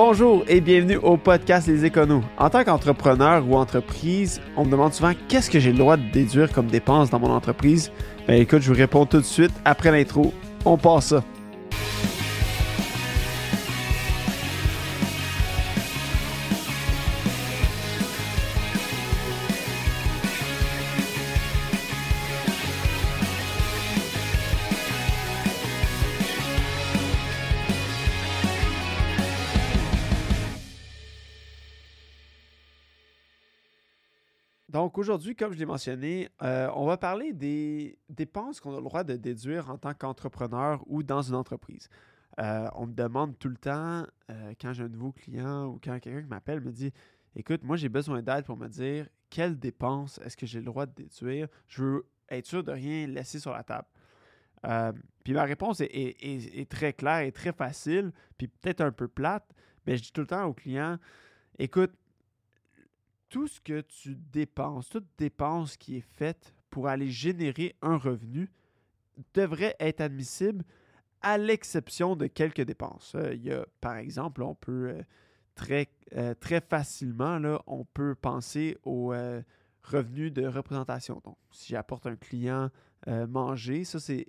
Bonjour et bienvenue au podcast Les Éconos. En tant qu'entrepreneur ou entreprise, on me demande souvent qu'est-ce que j'ai le droit de déduire comme dépenses dans mon entreprise? Ben écoute, je vous réponds tout de suite après l'intro. On passe ça. Donc aujourd'hui, comme je l'ai mentionné, euh, on va parler des dépenses qu'on a le droit de déduire en tant qu'entrepreneur ou dans une entreprise. Euh, on me demande tout le temps, euh, quand j'ai un nouveau client ou quand quelqu'un qui m'appelle me dit Écoute, moi j'ai besoin d'aide pour me dire quelles dépenses est-ce que j'ai le droit de déduire? Je veux être sûr de rien laisser sur la table. puis ma réponse est, est, très claire et très facile, puis peut-être un peu plate, mais je dis tout le temps au client Écoute, tout ce que tu dépenses, toute dépense qui est faite pour aller générer un revenu devrait être admissible à l'exception de quelques dépenses. Euh, il y a, par exemple, on peut euh, très, euh, très facilement, on peut penser aux revenus de représentation. Donc, si j'apporte un client manger, ça, c'est,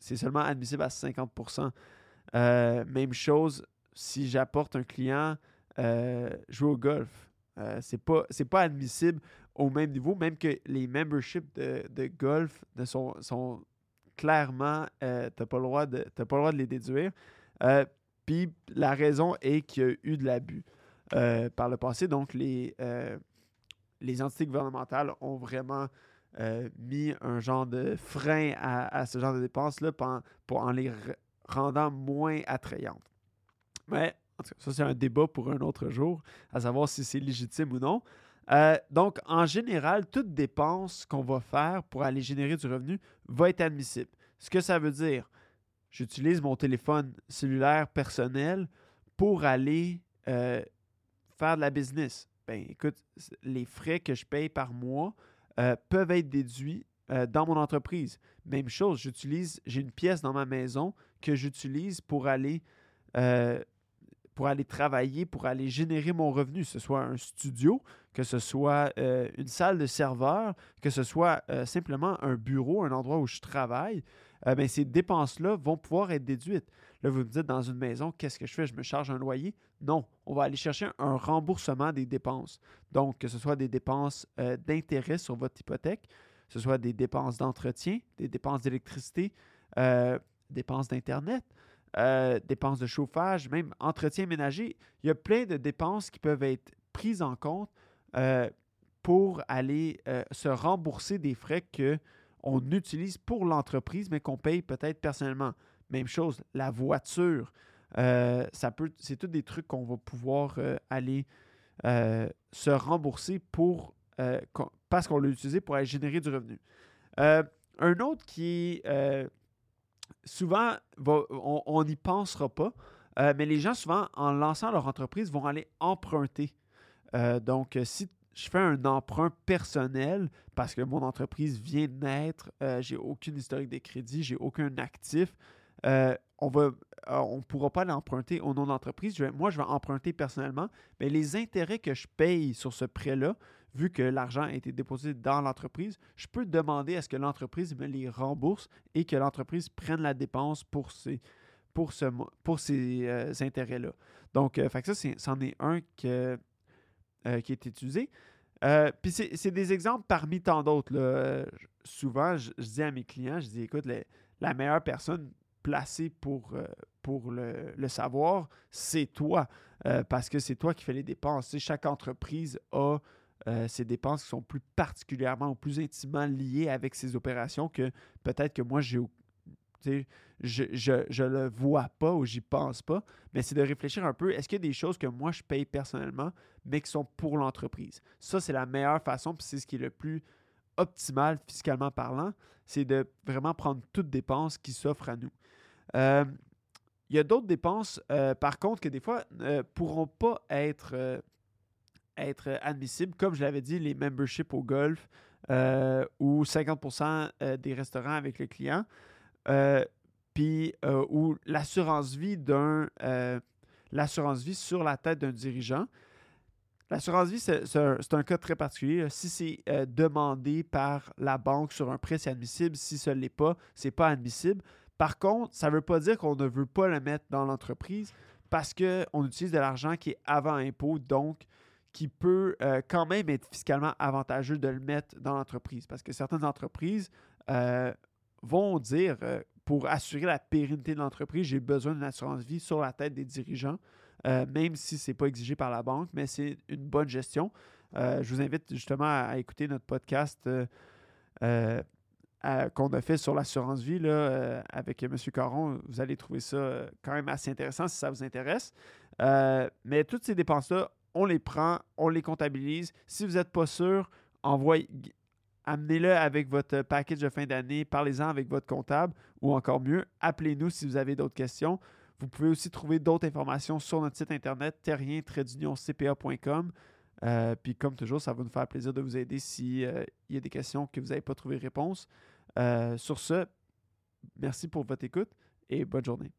c'est seulement admissible à 50% Même chose, si j'apporte un client jouer au golf, euh, c'est pas, pas admissible au même niveau, même que les memberships de, golf ne sont, sont clairement, euh, tu n'as pas, le droit de, pas le droit de les déduire. Euh, puis la raison est qu'il y a eu de l'abus par le passé. Donc, les, les entités gouvernementales ont vraiment mis un genre de frein à, ce genre de dépenses-là pour, pour, en les rendant moins attrayantes. Mais ça, c'est un débat pour un autre jour, à savoir si c'est légitime ou non. Euh, donc, en général, toute dépense qu'on va faire pour aller générer du revenu va être admissible. Ce que ça veut dire, j'utilise mon téléphone cellulaire personnel pour aller euh, faire de la business. Ben, écoute, les frais que je paye par mois euh, peuvent être déduits dans mon entreprise. Même chose, j'utilise, j'ai une pièce dans ma maison que j'utilise pour aller pour aller travailler, pour aller générer mon revenu, que ce soit un studio, que ce soit euh, une salle de serveur, que ce soit euh, simplement un bureau, un endroit où je travaille, euh, ben, ces dépenses-là vont pouvoir être déduites. Là, vous me dites, dans une maison, qu'est-ce que je fais? Je me charge un loyer? Non, on va aller chercher un remboursement des dépenses. Donc, que ce soit des dépenses d'intérêt sur votre hypothèque, que ce soit des dépenses d'entretien, des dépenses d'électricité, dépenses d'Internet, euh, dépenses de chauffage, même entretien ménager. Il y a plein de dépenses qui peuvent être prises en compte euh, pour aller euh, se rembourser des frais qu'on utilise pour l'entreprise, mais qu'on paye peut-être personnellement. Même chose, la voiture. c'est tous des trucs qu'on va pouvoir aller se rembourser pour parce qu'on l'a utilisé pour aller générer du revenu. un autre qui souvent, on n'y pensera pas, euh, mais les gens, souvent, en lançant leur entreprise, vont aller emprunter. Euh, donc, si je fais un emprunt personnel parce que mon entreprise vient de naître, euh, j'ai aucune historique de crédit, j'ai aucun actif, on ne on pourra pas l'emprunter au nom de l'entreprise. Moi, je vais emprunter personnellement, mais les intérêts que je paye sur ce prêt-là vu que l'argent a été déposé dans l'entreprise, je peux demander à ce que l'entreprise me les rembourse et que l'entreprise prenne la dépense pour ces, pour pour ces euh, intérêts-là. Donc, euh, ça, c'en est, un que, euh, qui est utilisé. Puis c'est des exemples parmi tant d'autres. souvent, je, dis à mes clients, je dis, écoute, la meilleure personne placée pour, pour le, le savoir, c'est toi, parce que c'est toi qui fais les dépenses. chaque entreprise a euh, ces dépenses qui sont plus particulièrement ou plus intimement liées avec ces opérations que peut-être que moi, j'ai, je ne le vois pas ou j'y pense pas, mais c'est de réfléchir un peu, est-ce qu'il y a des choses que moi, je paye personnellement, mais qui sont pour l'entreprise? Ça, c'est la meilleure façon, puis c'est ce qui est le plus optimal fiscalement parlant, c'est de vraiment prendre toutes dépenses qui s'offrent à nous. Euh, il y a d'autres dépenses, euh, par contre, que des fois ne pourront pas être être admissible, comme je l'avais dit, les memberships au golf euh, ou 50% euh, des restaurants avec le client, euh, puis ou l'assurance vie d'un l'assurance vie sur la tête d'un dirigeant. L'assurance vie, c'est un, cas très particulier. Si c'est euh, demandé par la banque sur un prêt, c'est admissible. Si ce ne l'est pas, ce n'est pas admissible. Par contre, ça ne veut pas dire qu'on ne veut pas le mettre dans l'entreprise parce qu'on utilise de l'argent qui est avant impôt, donc qui peut euh, quand même être fiscalement avantageux de le mettre dans l'entreprise. Parce que certaines entreprises euh, vont dire, pour assurer la pérennité de l'entreprise, j'ai besoin d'une assurance vie sur la tête des dirigeants. Euh, même si ce n'est pas exigé par la banque, mais c'est une bonne gestion. Euh, je vous invite justement à, écouter notre podcast euh, qu'on a fait sur l'assurance vie là, avec M. Caron. Vous allez trouver ça quand même assez intéressant si ça vous intéresse. mais toutes ces dépenses-là, on les prend, on les comptabilise. Si vous n'êtes pas sûr, amenez-le avec votre package de fin d'année, parlez-en avec votre comptable ou encore mieux, appelez-nous si vous avez d'autres questions. Vous pouvez aussi trouver d'autres informations sur notre site internet terrien-cpa.com. Euh, puis comme toujours, ça va nous faire plaisir de vous aider s'il euh, y a des questions que vous n'avez pas trouvé réponse. Euh, sur ce, merci pour votre écoute et bonne journée.